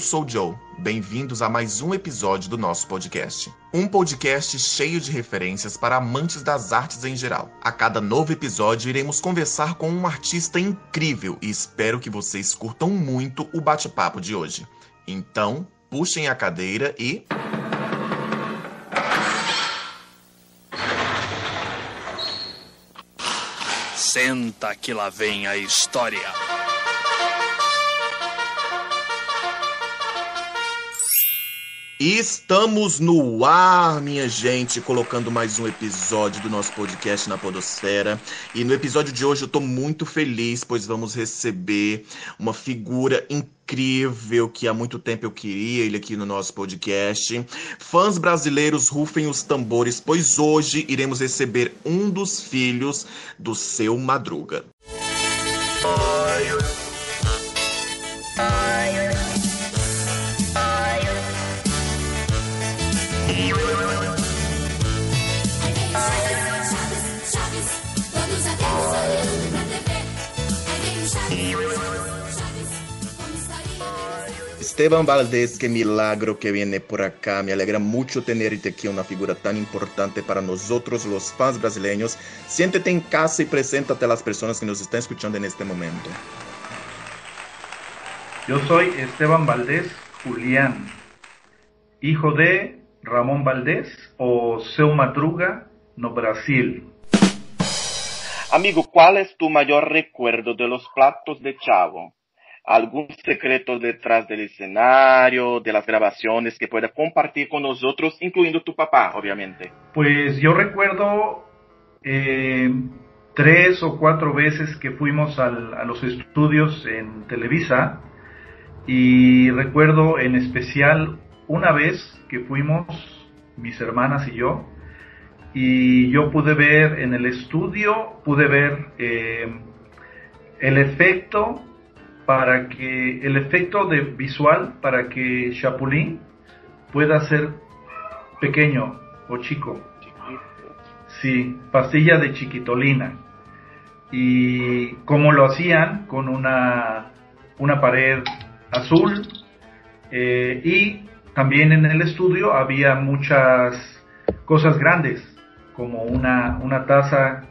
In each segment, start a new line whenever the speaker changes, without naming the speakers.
eu sou Joe. Bem-vindos a mais um episódio do nosso podcast. Um podcast cheio de referências para amantes das artes em geral. A cada novo episódio, iremos conversar com um artista incrível e espero que vocês curtam muito o bate-papo de hoje. Então, puxem a cadeira e.
Senta que lá vem a história.
Estamos no ar, minha gente, colocando mais um episódio do nosso podcast na Podosfera. E no episódio de hoje eu tô muito feliz, pois vamos receber uma figura incrível que há muito tempo eu queria ele aqui no nosso podcast. Fãs brasileiros, rufem os tambores, pois hoje iremos receber um dos filhos do seu Madruga. Esteban Valdés, qué milagro que viene por acá. Me alegra mucho tenerte aquí, una figura tan importante para nosotros, los fans brasileños. Siéntete en casa y preséntate a las personas que nos están escuchando en este momento.
Yo soy Esteban Valdés Julián, hijo de Ramón Valdés o Seu Madruga, no Brasil.
Amigo, ¿cuál es tu mayor recuerdo de los platos de Chavo? Algún secreto detrás del escenario, de las grabaciones que pueda compartir con nosotros, incluyendo tu papá, obviamente?
Pues yo recuerdo eh, tres o cuatro veces que fuimos al, a los estudios en Televisa y recuerdo en especial una vez que fuimos mis hermanas y yo y yo pude ver en el estudio, pude ver eh, el efecto para que el efecto de visual para que Chapulín pueda ser pequeño o chico. Sí, pastilla de chiquitolina. Y como lo hacían con una, una pared azul eh, y también en el estudio había muchas cosas grandes como una, una taza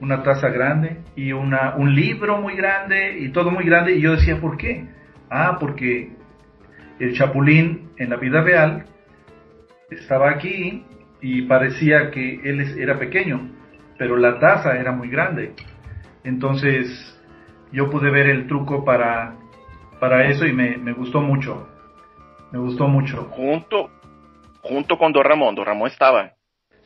una taza grande y una, un libro muy grande y todo muy grande. Y yo decía, ¿por qué? Ah, porque el chapulín en la vida real estaba aquí y parecía que él era pequeño, pero la taza era muy grande. Entonces yo pude ver el truco para, para eso y me, me gustó mucho. Me gustó mucho.
Junto, junto con Don Ramón, Don Ramón estaba.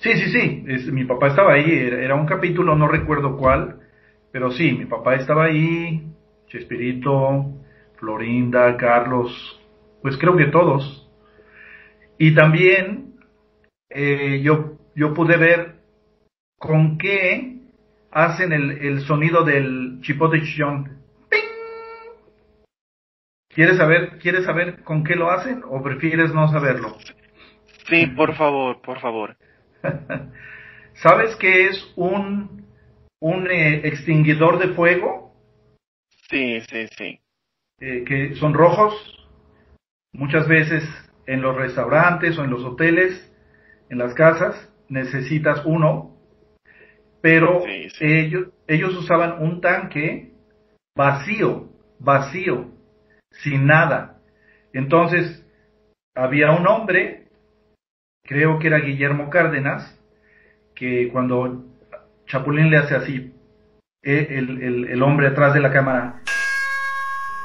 Sí, sí, sí, es, mi papá estaba ahí, era, un capítulo, no recuerdo cuál, pero sí, mi papá estaba ahí, Chespirito, Florinda, Carlos, pues creo que todos. Y también eh, yo, yo pude ver con qué hacen el, el sonido del chipote chillón. ¿Quieres saber, ¿Quieres saber con qué lo hacen o prefieres no saberlo?
Sí, por favor, por favor.
¿Sabes qué es un, un eh, extinguidor de fuego?
Sí, sí, sí.
Eh, que son rojos. Muchas veces en los restaurantes o en los hoteles, en las casas, necesitas uno, pero Ellos, ellos usaban un tanque vacío, vacío, sin nada. Entonces, había un hombre creo que era Guillermo Cárdenas, que cuando Chapulín le hace así, eh, el, el, hombre atrás de la cámara.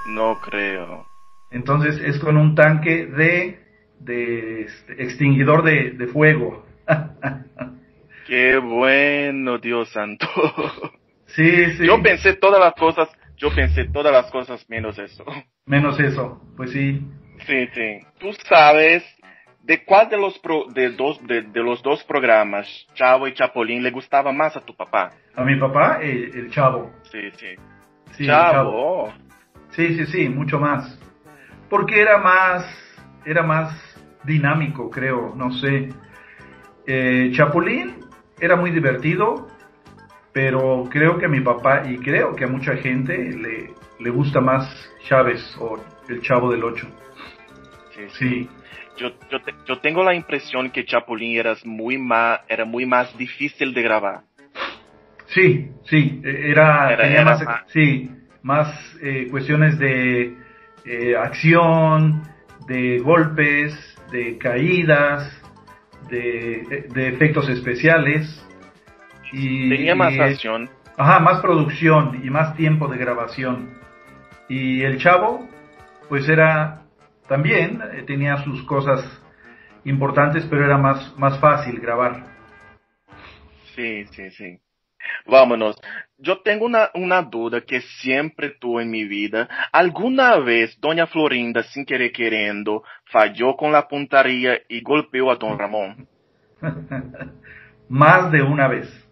No creo.
Entonces es con un tanque de, de este, extinguidor de, de fuego.
Qué bueno, Dios santo.
Sí, sí.
Yo pensé todas las cosas, yo pensé todas las cosas menos eso.
Menos eso, pues sí.
Sí, sí. Tú sabes ¿De cuál de los, de, dos, de, los dos programas, Chavo y Chapolín, le gustaba más a tu papá?
A mi papá, el, Chavo.
Sí, sí. Chavo.
Sí, sí, sí, mucho más. Porque era más, era más dinámico, creo, no sé. Eh, Chapulín era muy divertido, pero creo que a mi papá, y creo que a mucha gente, le, le gusta más Chávez o el Chavo del Ocho. Sí.
Yo, yo, te- yo tengo la impresión que Chapulín era muy más, era muy más difícil de grabar.
Sí, sí, eh, era,
Era-
tenía
era
más,
más-
sí, más eh, cuestiones de eh, acción, de golpes, de caídas, de, de efectos especiales. Y,
Tenía más
y-
acción.
Ajá, más producción y más tiempo de grabación. Y el chavo, pues era también, eh, tenía sus cosas importantes, pero era más, más fácil grabar.
Sí, sí, sí. Vámonos. Yo tengo una, una duda que siempre tuve en mi vida. ¿Alguna vez Doña Florinda, sin querer queriendo, falló con la puntería y golpeó a Don Ramón?
Más de una vez.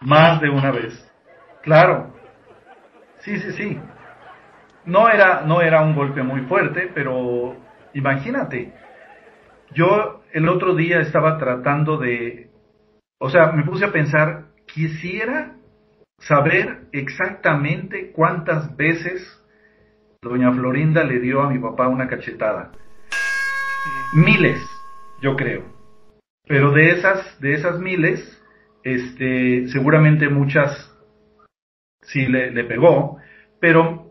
Más de una vez. Claro. Sí, sí, sí. No era, no era un golpe muy fuerte, pero imagínate. Yo el otro día estaba tratando de, o sea, me puse a pensar, quisiera saber exactamente cuántas veces doña Florinda le dio a mi papá una cachetada. Miles, yo creo. Pero de esas, de esas miles, este, seguramente muchas sí le, le pegó, pero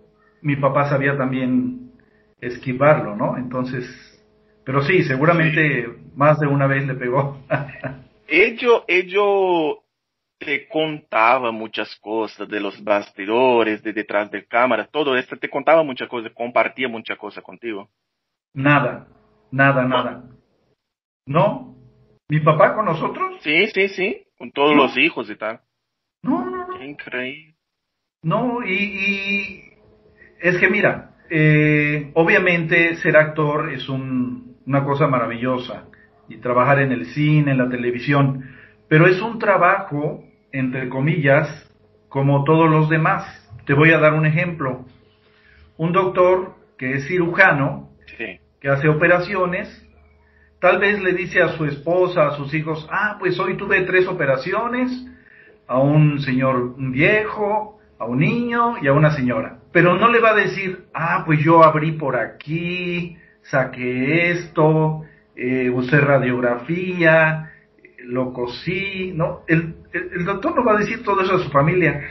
mi papá sabía también esquivarlo, ¿no? Entonces, pero sí, seguramente más de una vez le pegó.
Ello, ello te contaba muchas cosas de los bastidores, de detrás de cámara, todo esto te contaba muchas cosas, compartía muchas cosas contigo.
nada, nada, nada. ¿No? ¿Mi papá con nosotros?
Sí, sí, sí, con todos
No.
los hijos y tal.
No, no, no.
Increíble.
No, y, y es que mira, eh, obviamente ser actor es un- una cosa maravillosa y trabajar en el cine, en la televisión, pero es un trabajo, entre comillas, como todos los demás. Te voy a dar un ejemplo. Un doctor que es cirujano,
Sí.
que hace operaciones, tal vez le dice a su esposa, a sus hijos, ah, pues hoy tuve tres operaciones, a un señor viejo, a un niño y a una señora. Pero no le va a decir, ah, pues yo abrí por aquí, saqué esto, eh, usé radiografía, lo cosí, ¿no? El, el- el doctor no va a decir todo eso a su familia.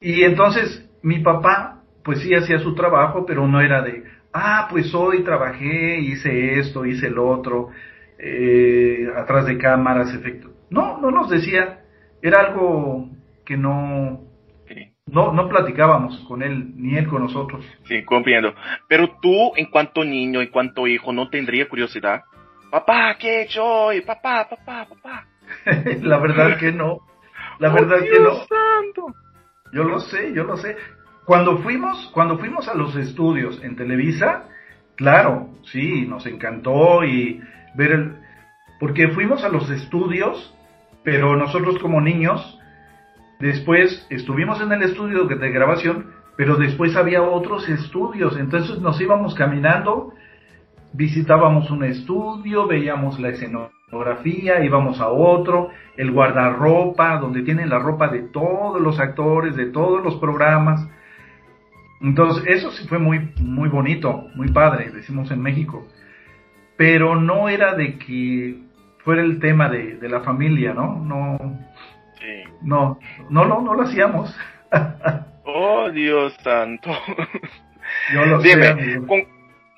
Y entonces mi papá, pues sí hacía su trabajo, pero no era de, ah, pues hoy trabajé, hice esto, hice el otro, eh, atrás de cámaras, efectos. No, no nos decía, era algo que no. No, no platicábamos con él, ni él con nosotros.
Sí, comprendo. Pero tú, en cuanto niño, en cuanto hijo, ¿no tendría curiosidad? Papá, ¿qué he hecho hoy? Papá, papá, papá.
La verdad que no, la
¡Oh,
verdad que no.
Santo!
Yo lo sé, yo lo sé. Cuando fuimos, cuando fuimos a los estudios en Televisa, claro, sí, nos encantó y ver el, porque fuimos a los estudios, pero nosotros como niños, después estuvimos en el estudio de grabación, pero después había otros estudios, entonces nos íbamos caminando, visitábamos un estudio, veíamos la escenografía, íbamos a otro, el guardarropa, donde tienen la ropa de todos los actores, de todos los programas. Entonces, eso sí fue muy, muy bonito, muy padre, decimos en México. Pero no era de que fuera el tema de, de la familia, ¿no? No,
Sí.
no, no, no, no lo hacíamos.
Oh, Dios santo.
Yo lo sé,
Dime, con...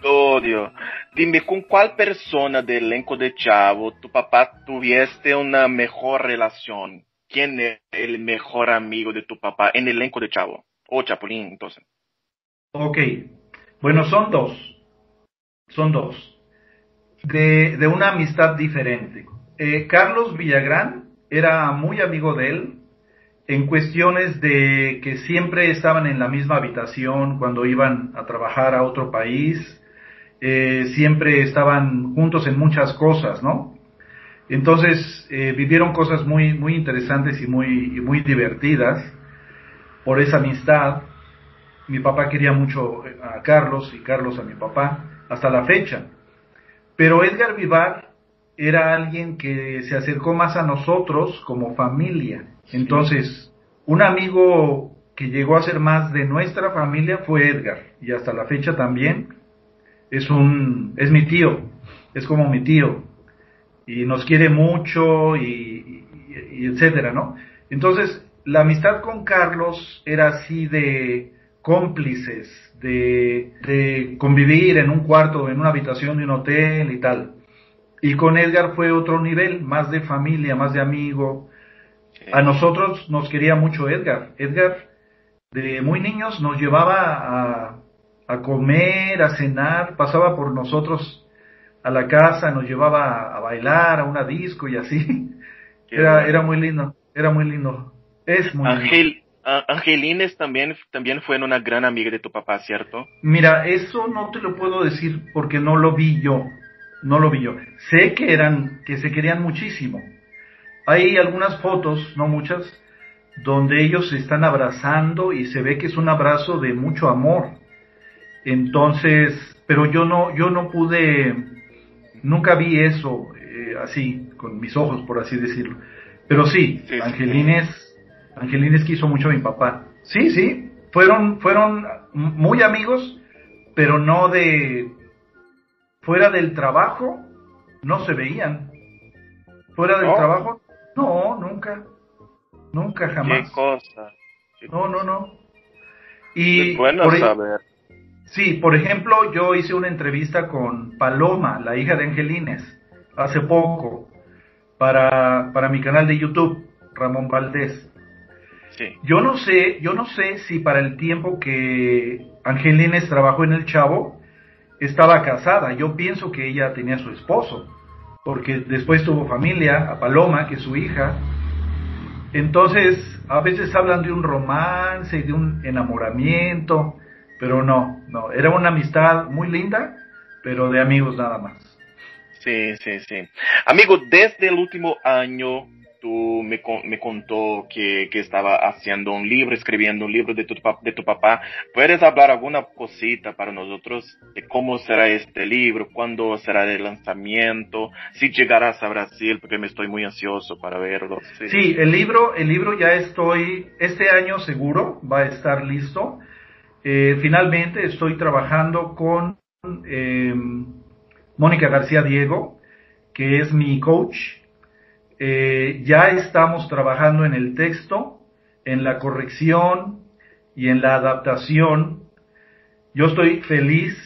Oh, Dios. Dime, ¿con cuál persona del elenco de Chavo tu papá tuviste una mejor relación? ¿Quién es el mejor amigo de tu papá en el elenco de Chavo? O Chapulín, entonces.
Ok, bueno, son dos. Son dos. De, de una amistad diferente. Eh, Carlos Villagrán era muy amigo de él en cuestiones de que siempre estaban en la misma habitación cuando iban a trabajar a otro país. Eh, siempre estaban juntos en muchas cosas, ¿no? Entonces eh, vivieron cosas muy, muy interesantes y muy, y muy divertidas por esa amistad mi papá quería mucho a Carlos y Carlos a mi papá hasta la fecha. Pero Edgar Vivar era alguien que se acercó más a nosotros como familia. Entonces, un amigo que llegó a ser más de nuestra familia fue Edgar y hasta la fecha también. es un, es mi tío, es como mi tío, y nos quiere mucho y, y etcétera, ¿no? Entonces, la amistad con Carlos era así de cómplices, de, de convivir en un cuarto, en una habitación de un hotel y tal. Y con Edgar fue otro nivel, más de familia, más de amigo. A nosotros nos quería mucho Edgar. Edgar, de muy niños, nos llevaba a, a comer, a cenar, pasaba por nosotros a la casa, nos llevaba a, bailar, a una disco y así. era, era muy lindo, era muy lindo. Es muy
Ángel, Angelines también, también fue una gran amiga de tu papá, ¿cierto?
Mira, eso no te lo puedo decir porque no lo vi yo, no lo vi yo. Sé que eran, que se querían muchísimo. Hay algunas fotos, no muchas, donde ellos se están abrazando y se ve que es un abrazo de mucho amor. Entonces, pero yo no, yo no pude, nunca vi eso eh, así, con mis ojos, por así decirlo. Pero sí, Angelines Angelines quiso mucho a mi papá. Sí, sí, fueron, fueron muy amigos, pero no de... Fuera del trabajo, no se veían. Fuera del trabajo, no, nunca. Nunca, jamás.
Qué cosa.
No, no, no. Y
bueno por, saber.
Sí, por ejemplo, yo hice una entrevista con Paloma, la hija de Angelines, hace poco, para, para mi canal de YouTube, Ramón Valdés. Yo no sé, yo no sé si para el tiempo que Angelines trabajó en el Chavo estaba casada. Yo pienso que ella tenía su esposo, porque después tuvo familia, a Paloma, que es su hija. Entonces, a veces hablan de un romance, de un enamoramiento, pero no, no, era una amistad muy linda, pero de amigos nada más.
Sí, sí, sí. Amigo, desde el último año me, me contó que, que, estaba haciendo un libro, escribiendo un libro de tu, de tu papá. ¿Puedes hablar alguna cosita para nosotros de cómo será este libro, cuándo será el lanzamiento, si llegarás a Brasil, porque me estoy muy ansioso para verlo.
Sí, el libro, el libro ya estoy, este año seguro va a estar listo. Eh, finalmente estoy trabajando con eh, Mónica García Diego, que es mi coach eh, ya estamos trabajando en el texto, en la corrección y en la adaptación. Yo estoy feliz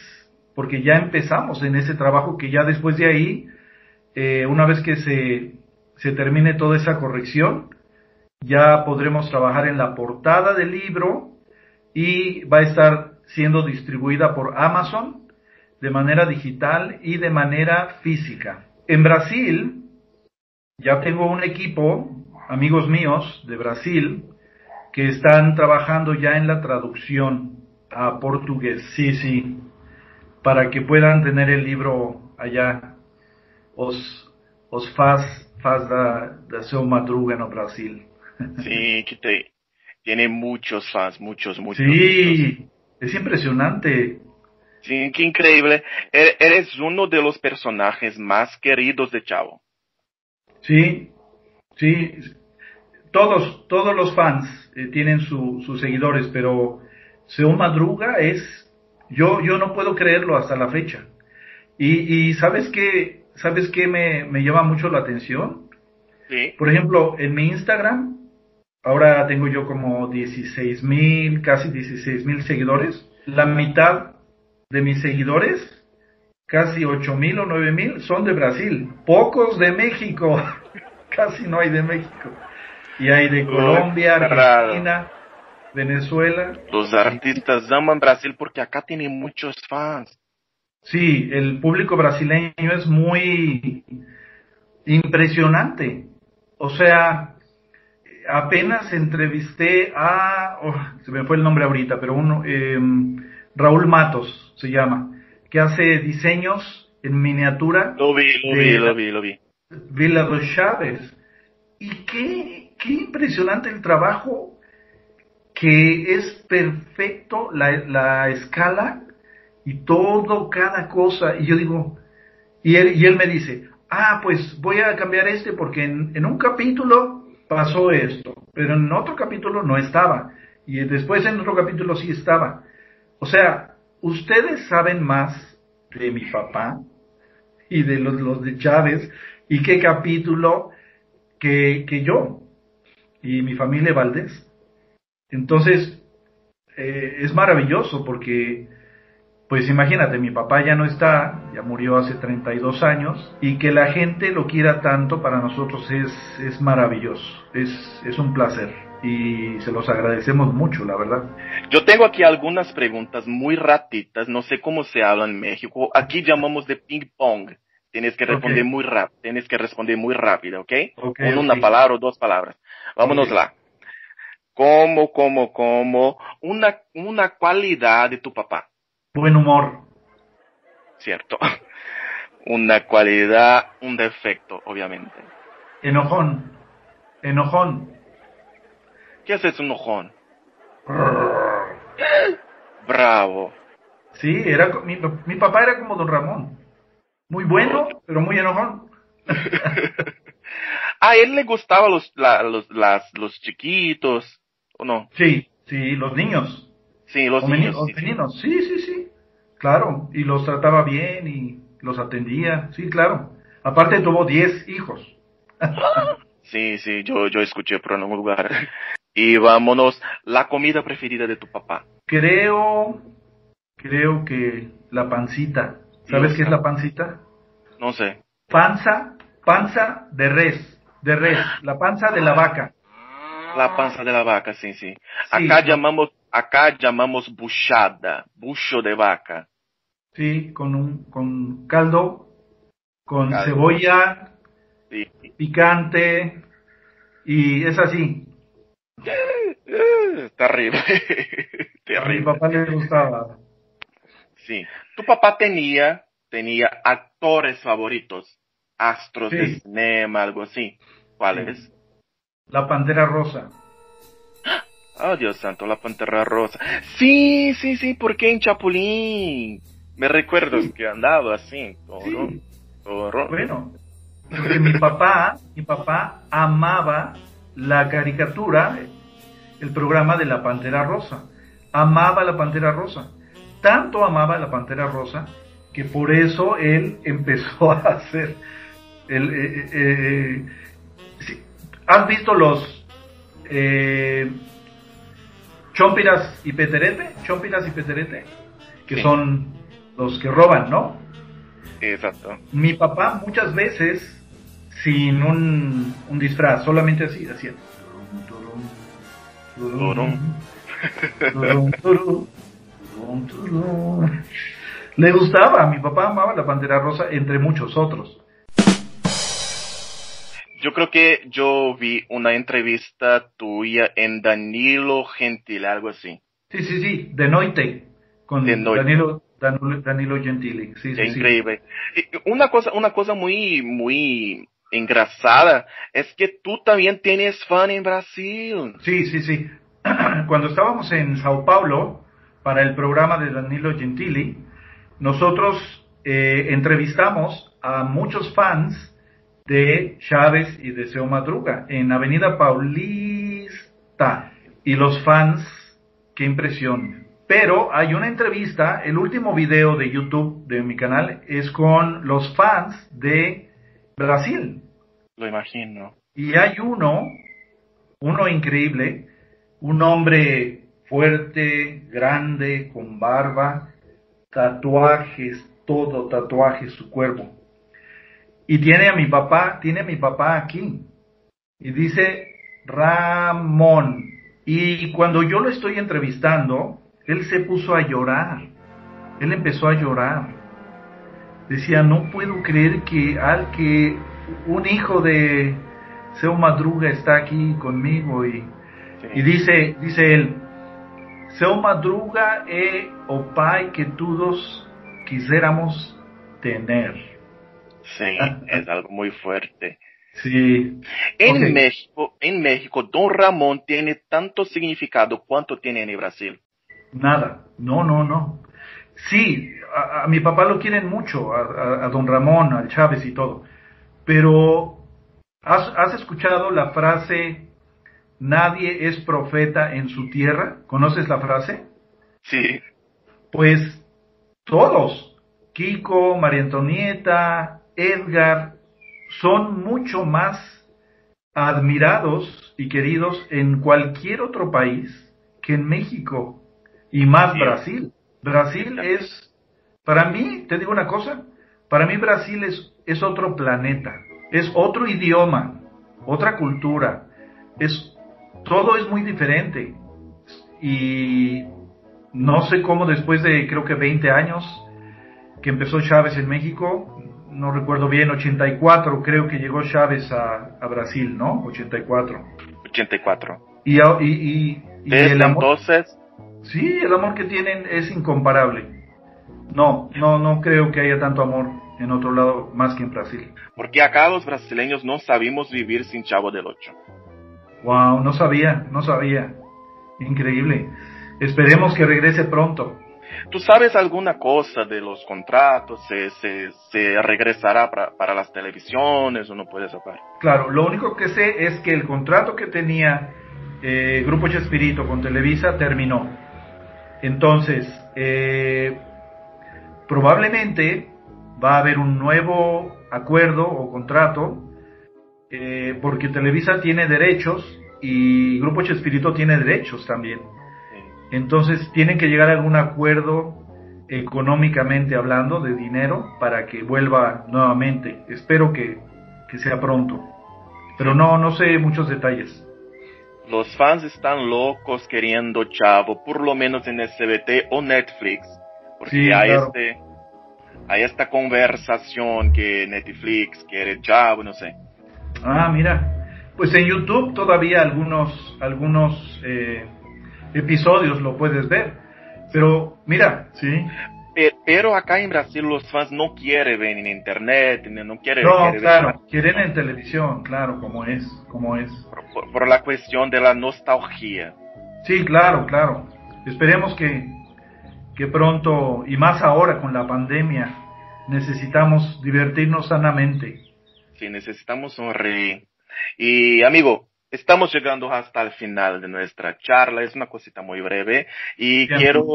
porque ya empezamos en ese trabajo que ya después de ahí, eh, una vez que se, se termine toda esa corrección, ya podremos trabajar en la portada del libro y va a estar siendo distribuida por Amazon de manera digital y de manera física. En Brasil, ya tengo un equipo, amigos míos de Brasil, que están trabajando ya en la traducción a portugués, sí, sí, para que puedan tener el libro allá. Os, os faz, faz da, da seu madruga no Brasil.
Sí, que te, tiene muchos fans, muchos, muchos.
Sí, es impresionante.
Sí, qué increíble. E-, eres uno de los personajes más queridos de Chavo.
Sí, sí, todos, todos los fans eh, tienen sus seguidores, pero Seón Madruga es, yo, yo no puedo creerlo hasta la fecha. Y, y ¿sabes qué, sabes qué me, me llama mucho la atención?
Sí.
Por ejemplo, en mi Instagram, ahora tengo yo como 16 mil, casi 16 mil seguidores. La mitad de mis seguidores casi ocho mil o nueve mil son de Brasil, pocos de México, casi no hay de México. Y hay de Colombia, Argentina, Venezuela.
Los artistas aman Brasil porque acá tienen muchos fans.
Sí, el público brasileño es muy impresionante. O sea, apenas entrevisté a, oh, se me fue el nombre ahorita, pero uno, eh, Raúl Matos se llama que hace diseños en miniatura.
Lo vi, lo vi, lo vi, lo vi.
Villa dos Chávez. Y qué, qué impresionante el trabajo, que es perfecto la, la escala y todo, cada cosa. Y yo digo, y él, y él me dice, ah, pues voy a cambiar este porque en, en un capítulo pasó esto, pero en otro capítulo no estaba. Y después en otro capítulo sí estaba. O sea, ustedes saben más de mi papá y de los, los de Chávez y qué capítulo que, que yo y mi familia Valdés. Entonces, eh, es maravilloso porque, pues imagínate, mi papá ya no está, ya murió hace 32 años, y que la gente lo quiera tanto para nosotros es, es maravilloso, es, es un placer y se los agradecemos mucho, la verdad.
Yo tengo aquí algunas preguntas muy ratitas, no sé cómo se habla en México. Aquí llamamos de ping pong. Tienes que responder muy rápido, tienes que responder muy rápido, ¿ok?
okay
Con una palabra o dos palabras. Vámonos lá. Como, como, como, una, una cualidad de tu papá.
Buen humor.
Cierto. Una cualidad, un defecto, obviamente.
Enojón. Enojón.
¿Qué haces un enojón? Bravo.
Sí, era, mi, mi papá era como don Ramón. Muy bueno, pero muy enojón.
a él le gustaban los, la, los, las, los chiquitos, ¿o no?
Sí, sí, los niños.
Sí, los
O
niños.
o
sí, sí.
meninos. Sí, sí, sí. Claro. Y los trataba bien y los atendía. Sí, claro. Aparte tuvo 10 hijos.
Sí, sí, yo, yo escuché por algún lugar. Y vámonos, la comida preferida de tu papá.
Creo, creo que la pancita. ¿Sabes qué es la pancita?
No sé.
Panza, panza de res, de res, la panza de la vaca.
La panza de la vaca, sí, sí.
Sí.
Acá llamamos, acá llamamos buchada, bucho de vaca.
Sí, con un, con caldo, con
Caldo.
cebolla,
Sí.
picante, y es así.
Eh, Terrible.
A mi
Terrible.
papá le gustaba.
Sí. Tu papá tenía, tenía actores favoritos, astros de cinema, algo así. ¿Cuáles?
La pantera rosa.
Oh, Dios santo, la pantera rosa. Sí, sí, sí, porque en Chapulín. Me recuerdo que andaba así, toro,
Sí.
toro.
Bueno, porque mi papá, mi papá amaba la caricatura, el programa de la Pantera Rosa. Amaba la Pantera Rosa. Tanto amaba la Pantera Rosa que por eso él empezó a hacer el, eh, eh, eh, sí, ¿Has visto los eh, Chompiras y Peterete? Chompiras y Peterete, que
Sí.
son los que roban, ¿no?
Exacto.
Mi papá muchas veces, sin un, un disfraz, solamente así, turum. Le gustaba, mi papá amaba la Pantera Rosa, entre muchos otros.
Yo creo que yo vi una entrevista tuya en Danilo Gentile, algo así.
Sí, sí, sí, de Noite, con
De Noite.
Danilo, Danilo, Danilo Gentili. Sí, sí,
increíble. Una cosa, una cosa muy, muy engrasada es que tú también tienes fan en Brasil.
Sí, sí, sí. Cuando estábamos en Sao Paulo para el programa de Danilo Gentili, nosotros eh, entrevistamos a muchos fans de Chávez y de Seo Madruga en Avenida Paulista. Y los fans, qué impresión. Pero hay una entrevista, el último video de YouTube de mi canal es con los fans de Brasil.
Lo imagino.
Y hay uno, uno increíble, un hombre fuerte, grande, con barba, tatuajes, todo tatuajes su cuerpo. Y tiene a mi papá, tiene a mi papá aquí. Y dice Ramón. Y cuando yo lo estoy entrevistando, él se puso a llorar. Él empezó a llorar. Decía, no puedo creer que al que un hijo de Seu Madruga está aquí conmigo y,
Sí.
y dice, dice él, Seu Madruga é o pai que todos quisiéramos tener.
Sí, es algo muy fuerte.
Sí,
En. México, en México, Don Ramón tiene tanto significado cuanto tiene en Brasil.
nada, no, no, no. Sí, a, a mi papá lo quieren mucho, a, a- a don Ramón, al Chávez y todo, pero ¿has, has escuchado la frase, nadie es profeta en su tierra? ¿Conoces la frase?
Sí,
Pues todos Kiko, María Antonieta, Edgar, son mucho más admirados y queridos en cualquier otro país que en México y más Brasil. Brasil es, para mí, te digo una cosa, para mí Brasil es, es otro planeta, es otro idioma, otra cultura, es, todo es muy diferente. Y no sé cómo después de creo que 20 años que empezó Chávez en México, no recuerdo bien, 84 creo que llegó Chávez a, a Brasil, ¿no? 84.
84.
Y, y, y, y
el amor, entonces...
Sí, el amor que tienen es incomparable. No, no, no creo que haya tanto amor en otro lado más que en Brasil.
Porque acá los brasileños no sabemos vivir sin Chavo del Ocho.
Wow, no sabía, no sabía. Increíble. Esperemos que regrese pronto.
¿Tú sabes alguna cosa de los contratos? ¿Se, se, se regresará para, para, las televisiones o no puedes saber?
Claro, lo único que sé es que el contrato que tenía eh, Grupo Chespirito con Televisa terminó. Entonces, eh, probablemente va a haber un nuevo acuerdo o contrato eh, porque Televisa tiene derechos y Grupo Chespirito tiene derechos también. Entonces tienen que llegar a algún acuerdo económicamente hablando de dinero para que vuelva nuevamente. Espero que, que sea pronto. Pero no, no sé muchos detalles.
Los fans están locos queriendo Chavo, por lo menos en SBT o Netflix, porque
Sí,
hay,
claro.
este, hay esta conversación que Netflix quiere Chavo, no sé.
Ah, mira. Pues en YouTube todavía algunos, algunos eh, episodios lo puedes ver. Pero mira, sí.
Pe- Pero acá en Brasil los fans no quieren ver en internet, no quieren,
No,
quieren ver
claro, quieren en televisión, claro, como es, como es.
por, por- por la cuestión de la nostalgia.
Sí, claro, claro. Esperemos que, que pronto, y más ahora con la pandemia, necesitamos divertirnos sanamente.
Sí, necesitamos sonreír. Y amigo, estamos llegando hasta el final de nuestra charla. Es una cosita muy breve y
Bien.
quiero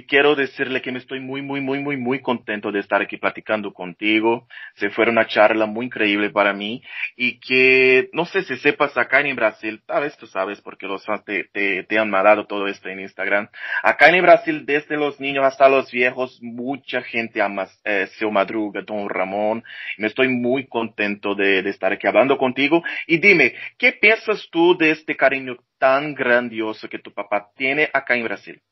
y quiero decirle que me estoy muy, muy, muy, muy, muy contento de estar aquí platicando contigo. Se fue una charla muy increíble para mí y que no sé si sepas acá en Brasil, tal vez tú sabes porque los fans te, te, han mandado todo esto en Instagram. Acá en Brasil, desde los niños hasta los viejos, mucha gente ama eh, Seu Madruga, Don Ramón. Me estoy muy contento de, de estar aquí hablando contigo. Y dime, ¿qué piensas tú de este cariño tan grandioso que tu papá tiene acá en Brasil?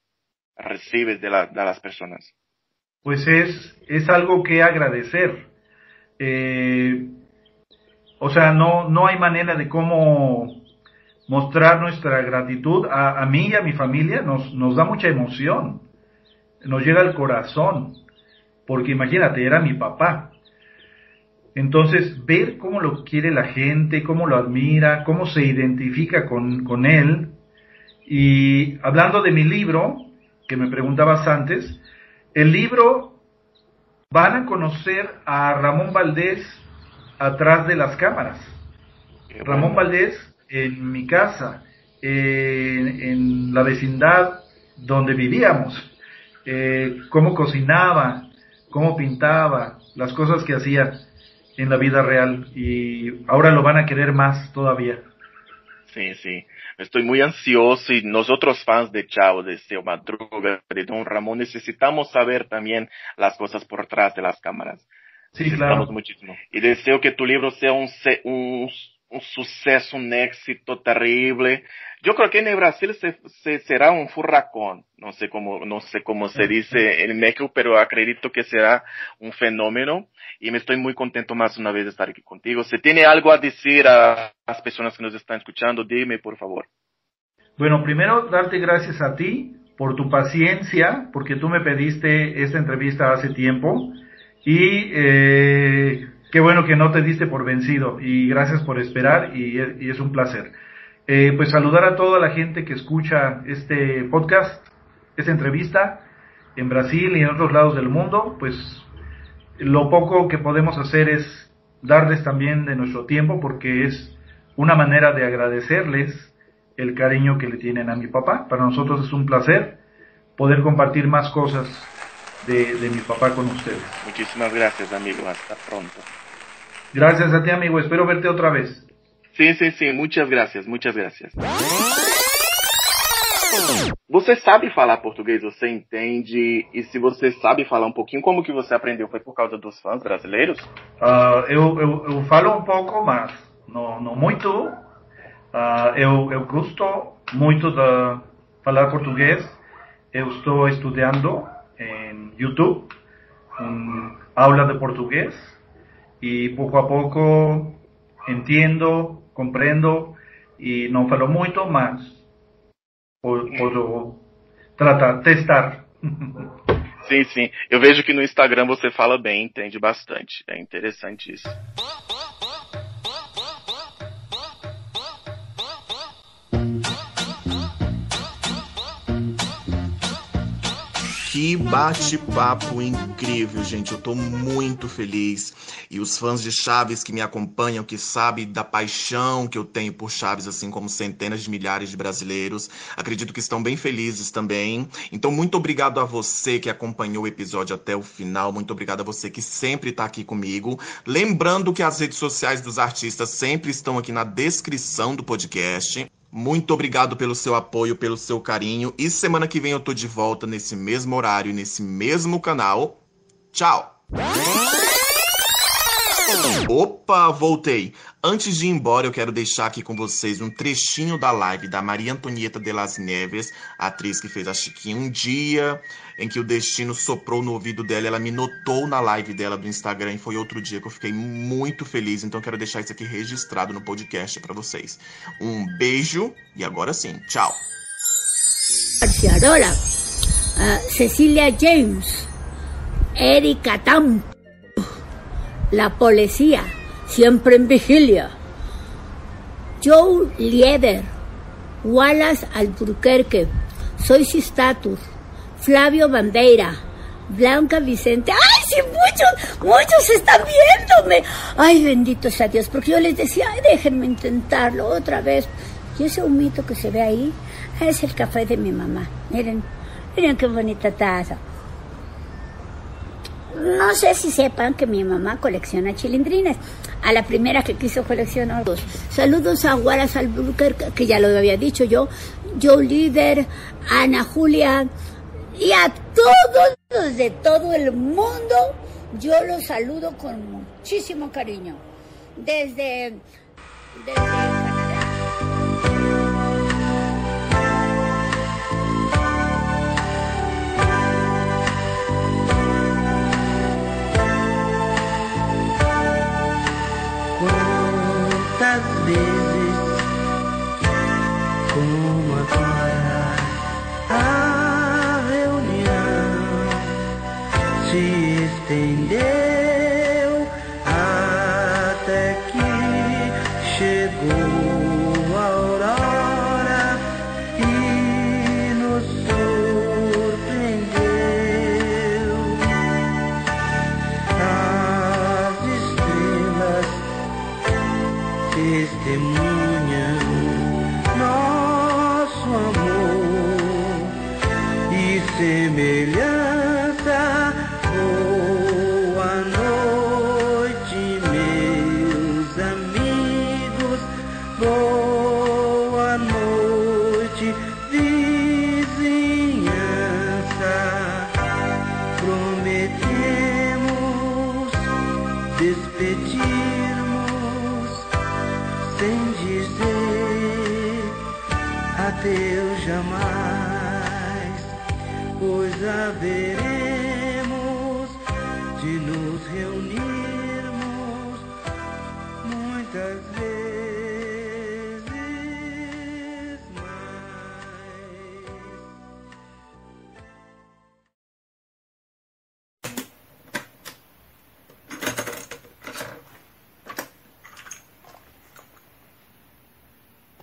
Recibes de, la, de las personas.
Pues es, es algo que agradecer. Eh, o sea, no, no hay manera de cómo mostrar nuestra gratitud. A, a mí y a mi familia nos, nos da mucha emoción. Nos llega al corazón. Porque imagínate, era mi papá. Entonces, ver cómo lo quiere la gente, cómo lo admira, cómo se identifica con, con él. Y hablando de mi libro, que me preguntabas antes, el libro van a conocer a Ramón Valdés atrás de las cámaras. Ramón. Valdés en mi casa, en, en la vecindad donde vivíamos, eh, cómo cocinaba, cómo pintaba, las cosas que hacía en la vida real y ahora lo van a querer más todavía.
Sí, sí. Estoy muy ansioso y nosotros fans de Chao, de Seu Madruga, de Don Ramón, necesitamos saber también las cosas por detrás de las cámaras.
Sí, claro.
muchísimo. Y deseo que tu libro sea un, se- un, un suceso, un éxito terrible. Yo creo que en el Brasil se, se- será un furracón. No sé cómo, no sé cómo se dice en México, pero acredito que será un fenómeno. Y me estoy muy contento más una vez de estar aquí contigo. Si tiene algo a decir a las personas que nos están escuchando, dime, por favor.
Bueno, primero darte gracias a ti por tu paciencia, porque tú me pediste esta entrevista hace tiempo y eh, qué bueno que no te diste por vencido y gracias por esperar y, y es un placer. Eh, pues saludar a toda la gente que escucha este podcast, esta entrevista en Brasil y en otros lados del mundo, pues lo poco que podemos hacer es darles también de nuestro tiempo porque es una manera de agradecerles el cariño que le tienen a mi papá. Para nosotros es un placer poder compartir más cosas de, de mi papá con ustedes.
Muchísimas gracias, amigo. Hasta pronto.
Gracias a ti, amigo. Espero verte otra vez.
Sim, sim, sim. Muitas graças, muitas graças. Você sabe falar português? Você entende? E se você sabe falar um pouquinho, como que você aprendeu? Foi por causa dos fãs brasileiros?
Uh, eu, eu, eu, falo um pouco, mas não, não muito. Uh, eu, eu gosto muito de falar português. Eu estou estudando em YouTube um, aula de português e pouco a pouco entendo, compreendo e não falo muito, mas posso tratar, testar.
Sim, sim. Eu vejo que no Instagram você fala bem, entende bastante. É interessante isso.
Que bate-papo incrível, gente. Eu tô muito feliz. E os fãs de Chaves que me acompanham, que sabem da paixão que eu tenho por Chaves, assim como centenas de milhares de brasileiros, acredito que estão bem felizes também. Então, muito obrigado a você que acompanhou o episódio até o final. Muito obrigado a você que sempre tá aqui comigo. Lembrando que as redes sociais dos artistas sempre estão aqui na descrição do podcast. Muito obrigado pelo seu apoio, pelo seu carinho. E semana que vem eu tô de volta nesse mesmo horário, nesse mesmo canal. Tchau! Opa, voltei. Antes de ir embora, eu quero deixar aqui com vocês um trechinho da live da Maria Antonieta de las Neves, atriz que fez a Chiquinha um dia, em que o destino soprou no ouvido dela, ela me notou na live dela do Instagram e foi outro dia que eu fiquei muito feliz, então quero deixar isso aqui registrado no podcast para vocês. Um beijo e agora sim, tchau.
Ahora, uh, Cecilia James, Erika Tam la policía, siempre en vigilia. Joe Lieder, Wallace Alburquerque, Soy Sistatus, Flavio Bandeira, Blanca Vicente. ¡Ay, sí, muchos, muchos están viéndome! ¡Ay, bendito sea Dios! Porque yo les decía, déjenme intentarlo otra vez. Y ese humito que se ve ahí es el café de mi mamá. Miren, miren qué bonita taza. No sé si sepan que mi mamá colecciona chilindrines. A la primera que quiso coleccionar dos. Saludos a Guaras Albuquerque, que ya lo había dicho yo, Joe Líder, Ana Julia y a todos los de todo el mundo. Yo los saludo con muchísimo cariño. Desde, desde
semelhante.